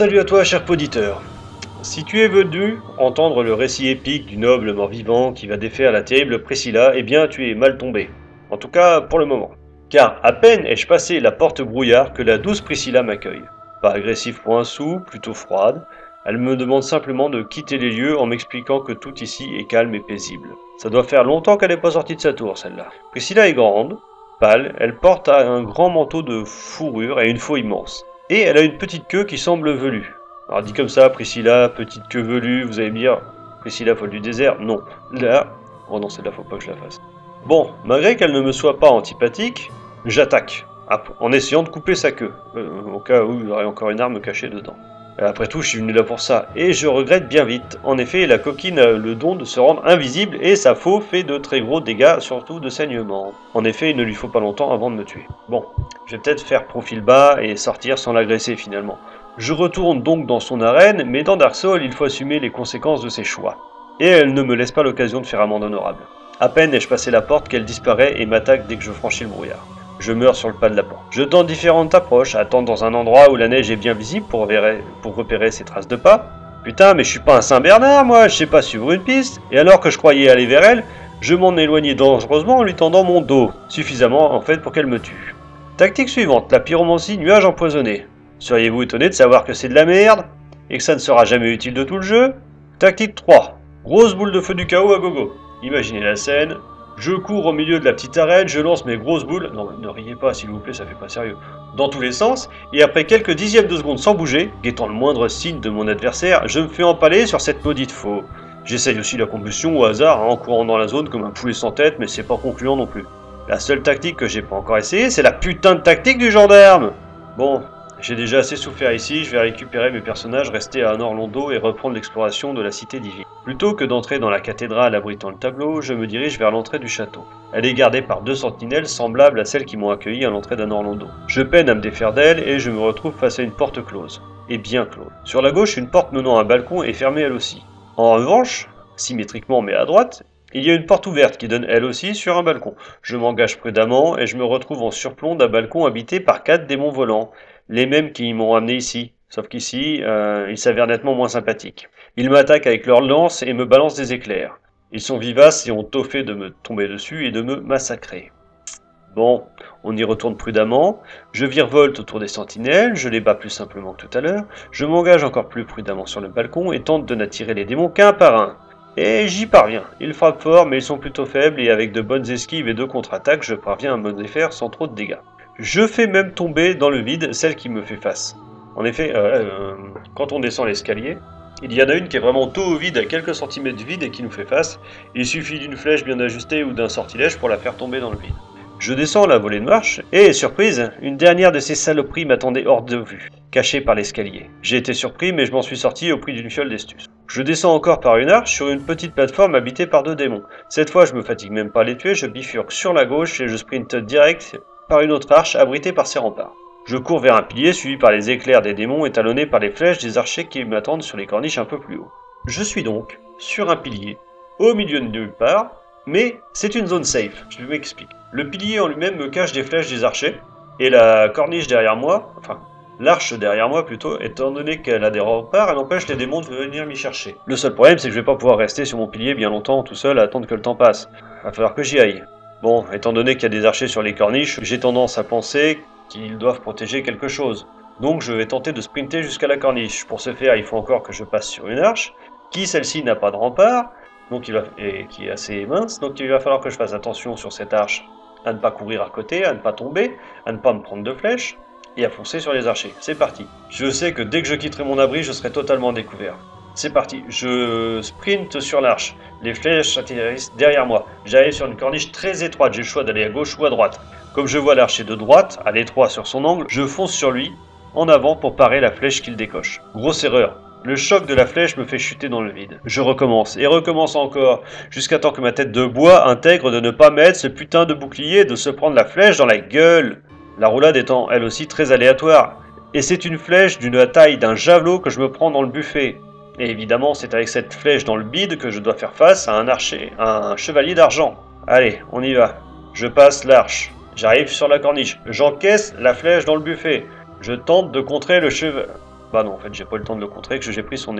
Salut à toi, cher poditeur. Si tu es venu entendre le récit épique du noble mort-vivant qui va défaire la terrible Priscilla, eh bien tu es mal tombé. En tout cas, pour le moment. Car à peine ai-je passé la porte brouillard que la douce Priscilla m'accueille. Pas agressive pour un sou, plutôt froide, elle me demande simplement de quitter les lieux en m'expliquant que tout ici est calme et paisible. Ça doit faire longtemps qu'elle n'est pas sortie de sa tour, celle-là. Priscilla est grande, pâle, elle porte un grand manteau de fourrure et une faux immense. Et elle a une petite queue qui semble velue. Alors dit comme ça, Priscilla, petite queue velue, vous allez me dire, Priscilla folle du désert? Non. Là, oh non, celle-là, faut pas que je la fasse. Bon, malgré qu'elle ne me soit pas antipathique, j'attaque, en essayant de couper sa queue, euh, au cas où il y aurait encore une arme cachée dedans. Après tout, je suis venu là pour ça, et je regrette bien vite. En effet, la coquine a le don de se rendre invisible, et sa faux fait de très gros dégâts, surtout de saignements. En effet, il ne lui faut pas longtemps avant de me tuer. Bon, je vais peut-être faire profil bas et sortir sans l'agresser finalement. Je retourne donc dans son arène, mais dans Dark Souls, il faut assumer les conséquences de ses choix. Et elle ne me laisse pas l'occasion de faire amende honorable. À peine ai-je passé la porte qu'elle disparaît et m'attaque dès que je franchis le brouillard je meurs sur le pas de la porte. Je tente différentes approches, attendre dans un endroit où la neige est bien visible pour, repérer ses traces de pas. Putain, mais je suis pas un Saint-Bernard, moi, je sais pas suivre une piste. Et alors que je croyais aller vers elle, je m'en éloignais dangereusement en lui tendant mon dos, suffisamment en fait pour qu'elle me tue. Tactique suivante, la pyromancie nuage empoisonné. Seriez-vous étonné de savoir que c'est de la merde et que ça ne sera jamais utile de tout le jeu? Tactique 3, grosse boule de feu du chaos à gogo. Imaginez la scène, je cours au milieu de la petite arène, je lance mes grosses boules. Non, ne riez pas, s'il vous plaît, ça fait pas sérieux. Dans tous les sens, et après quelques dixièmes de seconde sans bouger, guettant le moindre signe de mon adversaire, je me fais empaler sur cette maudite faux. J'essaye aussi la combustion au hasard, hein, en courant dans la zone comme un poulet sans tête, mais c'est pas concluant non plus. La seule tactique que j'ai pas encore essayé, c'est la putain de tactique du gendarme Bon, j'ai déjà assez souffert ici, je vais récupérer mes personnages, rester à Orlando et reprendre l'exploration de la cité divine. Plutôt que d'entrer dans la cathédrale abritant le tableau, je me dirige vers l'entrée du château. Elle est gardée par deux sentinelles semblables à celles qui m'ont accueilli à l'entrée d'Anorlando. Je peine à me défaire d'elle et je me retrouve face à une porte close. Et bien close. Sur la gauche, une porte menant à un balcon est fermée elle aussi. En revanche, symétriquement mais à droite, il y a une porte ouverte qui donne elle aussi sur un balcon. Je m'engage prudemment et je me retrouve en surplomb d'un balcon habité par quatre démons volants, les mêmes qui m'ont amené ici, sauf qu'ici, euh, ils s'avèrent nettement moins sympathiques. Ils m'attaquent avec leurs lances et me balancent des éclairs. Ils sont vivaces et ont tôt de me tomber dessus et de me massacrer. Bon, on y retourne prudemment, je virevolte autour des sentinelles, je les bats plus simplement que tout à l'heure, je m'engage encore plus prudemment sur le balcon et tente de n'attirer les démons qu'un par un. Et j'y parviens. Ils frappent fort, mais ils sont plutôt faibles, et avec de bonnes esquives et de contre-attaques, je parviens à me défaire sans trop de dégâts. Je fais même tomber dans le vide celle qui me fait face. En effet, euh, euh, quand on descend l'escalier, il y en a une qui est vraiment tôt au vide, à quelques centimètres de vide et qui nous fait face. Il suffit d'une flèche bien ajustée ou d'un sortilège pour la faire tomber dans le vide. Je descends la volée de marche, et, surprise, une dernière de ces saloperies m'attendait hors de vue, cachée par l'escalier. J'ai été surpris, mais je m'en suis sorti au prix d'une fiole d'estus. Je descends encore par une arche sur une petite plateforme habitée par deux démons. Cette fois, je me fatigue même pas à les tuer, je bifurque sur la gauche et je sprinte direct par une autre arche abritée par ces remparts. Je cours vers un pilier suivi par les éclairs des démons et talonné par les flèches des archers qui m'attendent sur les corniches un peu plus haut. Je suis donc sur un pilier, au milieu de nulle part, mais c'est une zone safe, je m'explique. Le pilier en lui-même me cache des flèches des archers, et la corniche derrière moi, enfin l'arche derrière moi plutôt, étant donné qu'elle a des remparts, elle empêche les démons de venir m'y chercher. Le seul problème c'est que je vais pas pouvoir rester sur mon pilier bien longtemps tout seul à attendre que le temps passe. Va falloir que j'y aille. Bon, étant donné qu'il y a des archers sur les corniches, j'ai tendance à penser qu'ils doivent protéger quelque chose. Donc je vais tenter de sprinter jusqu'à la corniche. Pour ce faire, il faut encore que je passe sur une arche, qui celle-ci n'a pas de rempart, donc et qui est assez mince, donc il va falloir que je fasse attention sur cette arche à ne pas courir à côté, à ne pas tomber, à ne pas me prendre de flèches, et à foncer sur les archers. C'est parti. Je sais que dès que je quitterai mon abri, je serai totalement découvert. C'est parti, je sprint sur l'arche. Les flèches atterrissent derrière moi. J'arrive sur une corniche très étroite, j'ai le choix d'aller à gauche ou à droite. Comme je vois l'archer de droite, à l'étroit sur son angle, je fonce sur lui, en avant pour parer la flèche qu'il décoche. Grosse erreur. Le choc de la flèche me fait chuter dans le vide. Je recommence et recommence encore, jusqu'à temps que ma tête de bois intègre de ne pas mettre ce putain de bouclier de se prendre la flèche dans la gueule. La roulade étant elle aussi très aléatoire. Et c'est une flèche d'une taille d'un javelot que je me prends dans le buffet. Et évidemment, c'est avec cette flèche dans le bide que je dois faire face à un archer, un chevalier d'argent. Allez, on y va. Je passe l'arche. J'arrive sur la corniche. J'encaisse la flèche dans le buffet. Je tente de contrer le chevalier. Bah non, en fait, j'ai pas le temps de le contrer, que j'ai pris son,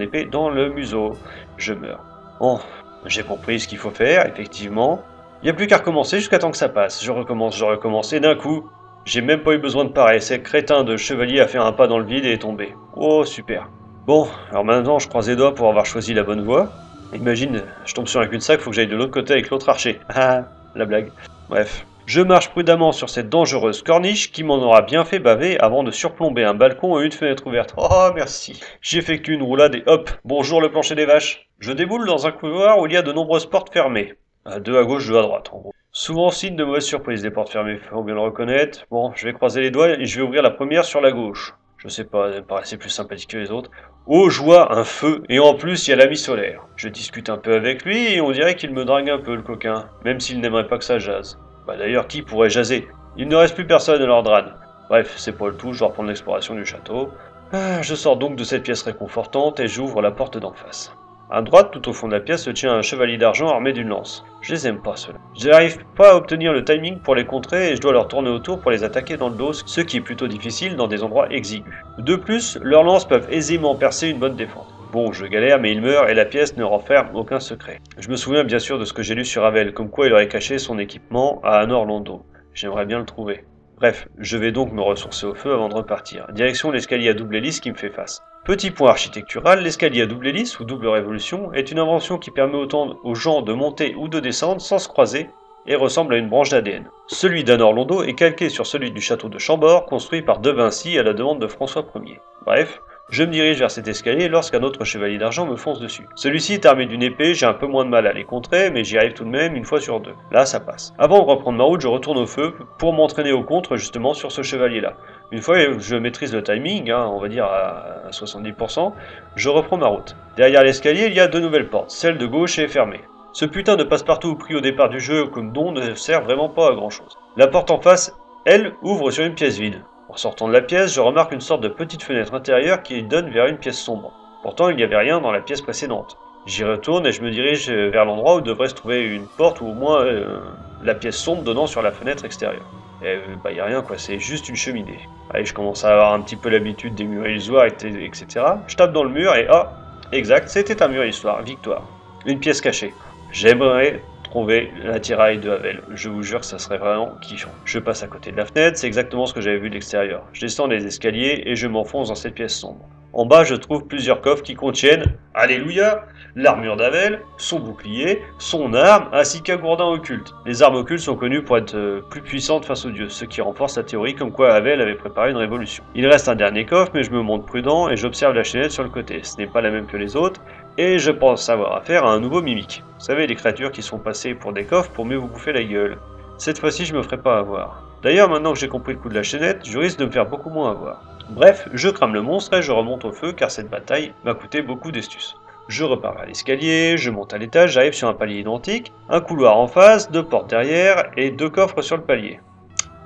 épée dans le museau. Je meurs. Bon, j'ai compris ce qu'il faut faire, effectivement. Il n'y a plus qu'à recommencer jusqu'à temps que ça passe. Je recommence, je recommence, et d'un coup, j'ai même pas eu besoin de pareil. C'est crétin de chevalier a fait un pas dans le vide et est tombé. Oh, super. Bon, alors maintenant, je croise les doigts pour avoir choisi la bonne voie. Imagine, je tombe sur un cul-de-sac, faut que j'aille de l'autre côté avec l'autre archer. Ah, la blague. Bref. Je marche prudemment sur cette dangereuse corniche qui m'en aura bien fait baver avant de surplomber un balcon et une fenêtre ouverte. Oh, merci. J'effectue une roulade et hop, bonjour le plancher des vaches. Je déboule dans un couloir où il y a de nombreuses portes fermées. Deux à gauche, deux à droite, en gros. Souvent signe de mauvaise surprise, des portes fermées, faut bien le reconnaître. Bon, je vais croiser les doigts et je vais ouvrir la première sur la gauche. Je sais pas, elle me paraissait plus sympathique que les autres. Oh, je vois un feu, et en plus, il y a l'ami solaire. Je discute un peu avec lui, et on dirait qu'il me drague un peu, le coquin, même s'il n'aimerait pas que ça jase. Bah d'ailleurs, qui pourrait jaser? Il ne reste plus personne à leur drane. Bref, c'est pas le tout, je dois reprendre l'exploration du château. Ah, je sors donc de cette pièce réconfortante, et j'ouvre la porte d'en face. À droite, tout au fond de la pièce, se tient un chevalier d'argent armé d'une lance. Je les aime pas, ceux-là. J'arrive pas à obtenir le timing pour les contrer et je dois leur tourner autour pour les attaquer dans le dos, ce qui est plutôt difficile dans des endroits exigus. De plus, leurs lances peuvent aisément percer une bonne défense. Bon, je galère, mais ils meurent et la pièce ne renferme aucun secret. Je me souviens bien sûr de ce que j'ai lu sur Ravel, comme quoi il aurait caché son équipement à un Orlando. J'aimerais bien le trouver. Bref, je vais donc me ressourcer au feu avant de repartir. Direction l'escalier à double hélice qui me fait face. Petit point architectural, l'escalier à double hélice ou double révolution est une invention qui permet aux gens de monter ou de descendre sans se croiser et ressemble à une branche d'ADN. Celui d'Anne Orlando est calqué sur celui du château de Chambord, construit par De Vinci à la demande de François Ier. Bref, je me dirige vers cet escalier lorsqu'un autre chevalier d'argent me fonce dessus. Celui-ci est armé d'une épée, j'ai un peu moins de mal à les contrer, mais j'y arrive tout de même une fois sur deux. Là, ça passe. Avant de reprendre ma route, je retourne au feu pour m'entraîner au contre justement sur ce chevalier-là. Une fois que je maîtrise le timing, hein, on va dire à 70%, je reprends ma route. Derrière l'escalier, il y a deux nouvelles portes. Celle de gauche est fermée. Ce putain de passe-partout pris au départ du jeu comme don ne sert vraiment pas à grand chose. La porte en face, elle, ouvre sur une pièce vide. En sortant de la pièce, je remarque une sorte de petite fenêtre intérieure qui donne vers une pièce sombre. Pourtant, il n'y avait rien dans la pièce précédente. J'y retourne et je me dirige vers l'endroit où devrait se trouver une porte ou au moins euh, la pièce sombre donnant sur la fenêtre extérieure. Et euh, bah y a rien quoi, c'est juste une cheminée. Allez, je commence à avoir un petit peu l'habitude des murs illusoires, etc. Je tape dans le mur et ah, exact, c'était un mur illusoire, victoire. Une pièce cachée. J'aimerais trouver l'attirail de Havel. Je vous jure que ça serait vraiment kiffant. Je passe à côté de la fenêtre, c'est exactement ce que j'avais vu de l'extérieur. Je descends les escaliers et je m'enfonce dans cette pièce sombre. En bas, je trouve plusieurs coffres qui contiennent, alléluia, l'armure d'Avel, son bouclier, son arme, ainsi qu'un gourdin occulte. Les armes occultes sont connues pour être euh, plus puissantes face aux dieux, ce qui renforce la théorie comme quoi Havel avait préparé une révolution. Il reste un dernier coffre, mais je me montre prudent et j'observe la chaînette sur le côté. Ce n'est pas la même que les autres, et je pense savoir affaire à un nouveau mimique. Vous savez, les créatures qui sont passées pour des coffres pour mieux vous bouffer la gueule. Cette fois-ci, je me ferai pas avoir. D'ailleurs, maintenant que j'ai compris le coup de la chaînette, je risque de me faire beaucoup moins avoir. Bref, je crame le monstre et je remonte au feu car cette bataille m'a coûté beaucoup d'estus. Je repars vers l'escalier, je monte à l'étage, j'arrive sur un palier identique, un couloir en face, deux portes derrière et deux coffres sur le palier.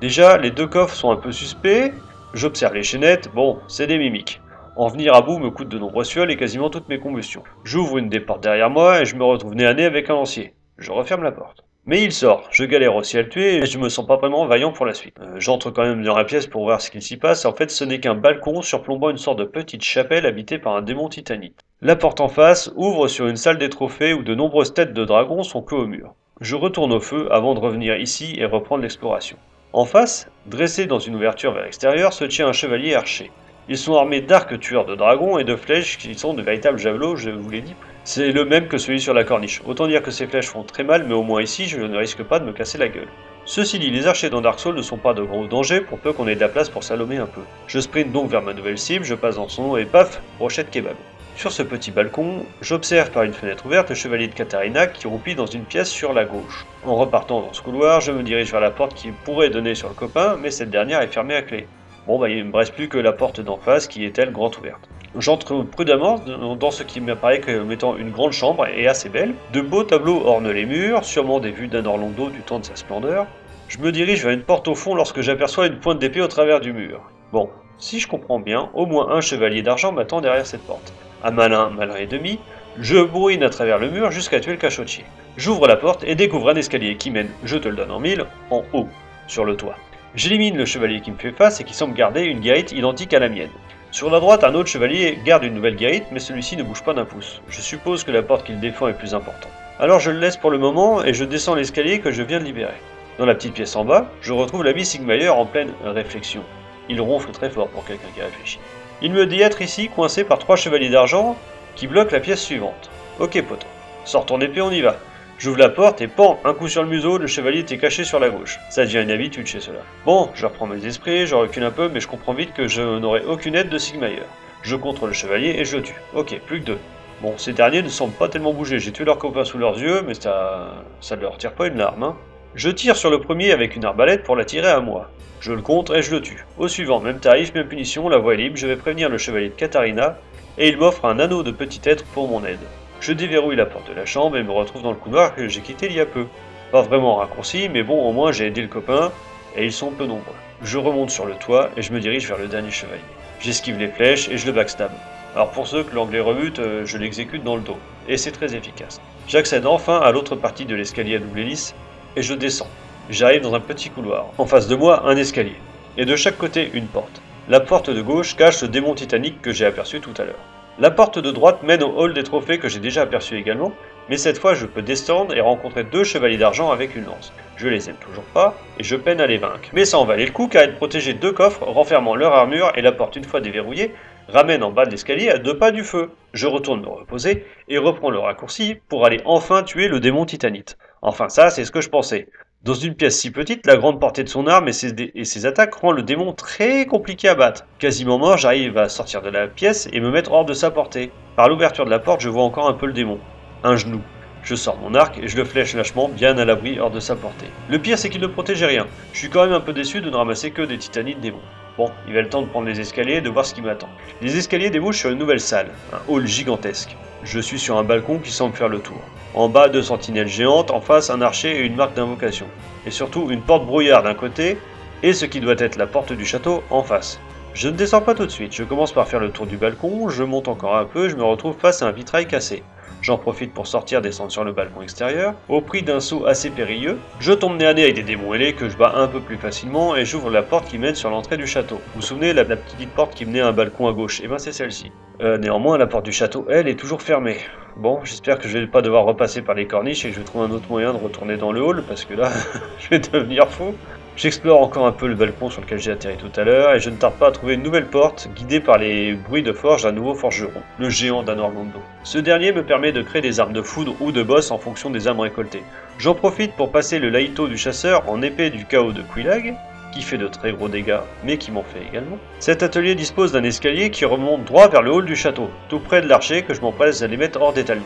Déjà, les deux coffres sont un peu suspects, j'observe les chaînettes, bon, c'est des mimiques. En venir à bout me coûte de nombreuses fioles et quasiment toutes mes combustions. J'ouvre une des portes derrière moi et je me retrouve nez à nez avec un lancier. Je referme la porte. Mais il sort, je galère aussi à le tuer et je me sens pas vraiment vaillant pour la suite. Euh, j'entre quand même dans la pièce pour voir ce qu'il s'y passe, en fait ce n'est qu'un balcon surplombant une sorte de petite chapelle habitée par un démon titanite. La porte en face ouvre sur une salle des trophées où de nombreuses têtes de dragons sont que au mur. Je retourne au feu avant de revenir ici et reprendre l'exploration. En face, dressé dans une ouverture vers l'extérieur, se tient un chevalier archer. Ils sont armés d'arcs tueurs de dragons et de flèches qui sont de véritables javelots, je vous l'ai dit. C'est le même que celui sur la corniche. Autant dire que ces flèches font très mal, mais au moins ici, je ne risque pas de me casser la gueule. Ceci dit, les archers dans Dark Souls ne sont pas de gros dangers pour peu qu'on ait de la place pour s'allomer un peu. Je sprint donc vers ma nouvelle cible, je passe dans son nom et paf, brochette kebab. Sur ce petit balcon, j'observe par une fenêtre ouverte le chevalier de Katarina qui roupit dans une pièce sur la gauche. En repartant dans ce couloir, je me dirige vers la porte qui pourrait donner sur le copain, mais cette dernière est fermée à clé. Bon, bah, il ne me reste plus que la porte d'en face qui est elle grande ouverte. J'entre prudemment dans ce qui m'apparaît comme étant une grande chambre et assez belle. De beaux tableaux ornent les murs, sûrement des vues d'un Orlando du temps de sa splendeur. Je me dirige vers une porte au fond lorsque j'aperçois une pointe d'épée au travers du mur. Bon, si je comprends bien, au moins un chevalier d'argent m'attend derrière cette porte. Un malin, malin et demi, je brouine à travers le mur jusqu'à tuer le cachotier. J'ouvre la porte et découvre un escalier qui mène, je te le donne en mille, en haut, sur le toit. J'élimine le chevalier qui me fait face et qui semble garder une guérite identique à la mienne. Sur la droite, un autre chevalier garde une nouvelle guérite, mais celui-ci ne bouge pas d'un pouce. Je suppose que la porte qu'il défend est plus importante. Alors je le laisse pour le moment et je descends l'escalier que je viens de libérer. Dans la petite pièce en bas, je retrouve l'ami Sigmayer en pleine réflexion. Il ronfle très fort pour quelqu'un qui réfléchit. Il me dit être ici coincé par trois chevaliers d'argent qui bloquent la pièce suivante. Ok poto, sors ton épée, on y va. J'ouvre la porte et pan, un coup sur le museau, le chevalier était caché sur la gauche. Ça devient une habitude chez cela. Bon, je reprends mes esprits, je recule un peu, mais je comprends vite que je n'aurai aucune aide de Sigmayer. Je contre le chevalier et je le tue. Ok, plus que deux. Bon, ces derniers ne semblent pas tellement bouger. J'ai tué leurs copains sous leurs yeux, mais ça, ça ne leur tire pas une larme. Hein. Je tire sur le premier avec une arbalète pour l'attirer à moi. Je le contre et je le tue. Au suivant, même tarif, même punition, la voie est libre, je vais prévenir le chevalier de Katharina, et il m'offre un anneau de petit être pour mon aide. Je déverrouille la porte de la chambre et me retrouve dans le couloir que j'ai quitté il y a peu. Pas vraiment raccourci, mais bon, au moins j'ai aidé le copain, et ils sont peu nombreux. Je remonte sur le toit et je me dirige vers le dernier chevalier. J'esquive les flèches et je le backstab. Alors pour ceux que l'anglais rebute, euh, je l'exécute dans le dos, et c'est très efficace. J'accède enfin à l'autre partie de l'escalier à double hélice, et je descends. J'arrive dans un petit couloir. En face de moi, un escalier. Et de chaque côté, une porte. La porte de gauche cache le démon titanique que j'ai aperçu tout à l'heure. La porte de droite mène au hall des trophées que j'ai déjà aperçu également, mais cette fois je peux descendre et rencontrer deux chevaliers d'argent avec une lance. Je les aime toujours pas, et je peine à les vaincre. Mais ça en valait le coup car ils protégeaient deux coffres renfermant leur armure et la porte une fois déverrouillée ramène en bas de l'escalier à deux pas du feu. Je retourne me reposer et reprends le raccourci pour aller enfin tuer le démon titanite. Enfin ça, c'est ce que je pensais. Dans une pièce si petite, la grande portée de son arme et ses, attaques rend le démon très compliqué à battre. Quasiment mort, j'arrive à sortir de la pièce et me mettre hors de sa portée. Par l'ouverture de la porte, je vois encore un peu le démon. Un genou. Je sors mon arc et je le flèche lâchement bien à l'abri hors de sa portée. Le pire c'est qu'il ne protégeait rien. Je suis quand même un peu déçu de ne ramasser que des titanites démons. Bon, il va le temps de prendre les escaliers et de voir ce qui m'attend. Les escaliers débouchent sur une nouvelle salle, un hall gigantesque. Je suis sur un balcon qui semble faire le tour. En bas, deux sentinelles géantes, en face, un archer et une marque d'invocation. Et surtout, une porte brouillard d'un côté, et ce qui doit être la porte du château en face. Je ne descends pas tout de suite, je commence par faire le tour du balcon, je monte encore un peu, je me retrouve face à un vitrail cassé. J'en profite pour sortir descendre sur le balcon extérieur. Au prix d'un saut assez périlleux, je tombe nez avec des démons ailés que je bats un peu plus facilement et j'ouvre la porte qui mène sur l'entrée du château. Vous vous souvenez, la, petite porte qui menait à un balcon à gauche? Et eh ben c'est celle-ci. Euh, néanmoins, la porte du château, elle, est toujours fermée. Bon, j'espère que je vais pas devoir repasser par les corniches et que je vais trouver un autre moyen de retourner dans le hall parce que là, je vais devenir fou. J'explore encore un peu le balcon sur lequel j'ai atterri tout à l'heure et je ne tarde pas à trouver une nouvelle porte guidée par les bruits de forge d'un nouveau forgeron, le géant d'Anorlando. Ce dernier me permet de créer des armes de foudre ou de boss en fonction des armes récoltées. J'en profite pour passer le laïto du chasseur en épée du chaos de Quilag, qui fait de très gros dégâts, mais qui m'en fait également. Cet atelier dispose d'un escalier qui remonte droit vers le hall du château, tout près de l'archer que je m'empresse les mettre hors d'état de.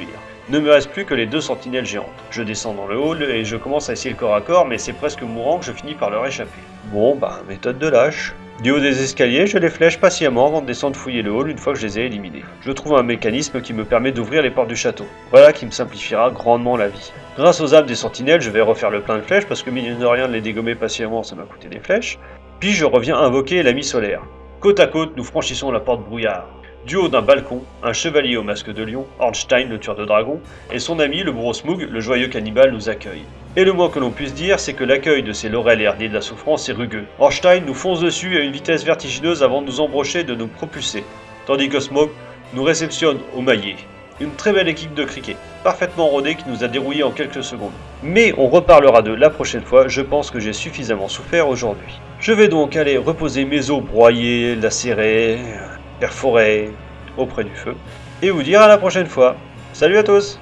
Ne me reste plus que les deux sentinelles géantes. Je descends dans le hall et je commence à essayer le corps à corps, mais c'est presque mourant que je finis par leur échapper. Bon, bah, méthode de lâche. Du haut des escaliers, je les flèche patiemment avant de descendre fouiller le hall une fois que je les ai éliminés. Je trouve un mécanisme qui me permet d'ouvrir les portes du château. Voilà qui me simplifiera grandement la vie. Grâce aux âmes des sentinelles, je vais refaire le plein de flèches parce que mine de rien de les dégommer patiemment, ça m'a coûté des flèches. Puis je reviens invoquer l'ami solaire. Côte à côte, nous franchissons la porte brouillard. Du haut d'un balcon, un chevalier au masque de lion, Ornstein le tueur de dragons, et son ami le gros Smoog, le joyeux cannibale, nous accueillent. Et le moins que l'on puisse dire, c'est que l'accueil de ces laurels herdés de la souffrance est rugueux. Ornstein nous fonce dessus à une vitesse vertigineuse avant de nous embrocher et de nous propulser, tandis que Smoog nous réceptionne au maillet. Une très belle équipe de cricket, parfaitement rodée qui nous a dérouillés en quelques secondes. Mais on reparlera de la prochaine fois, je pense que j'ai suffisamment souffert aujourd'hui. Je vais donc aller reposer mes os broyés, lacérés, perforés auprès du feu, et vous dire à la prochaine fois. Salut à tous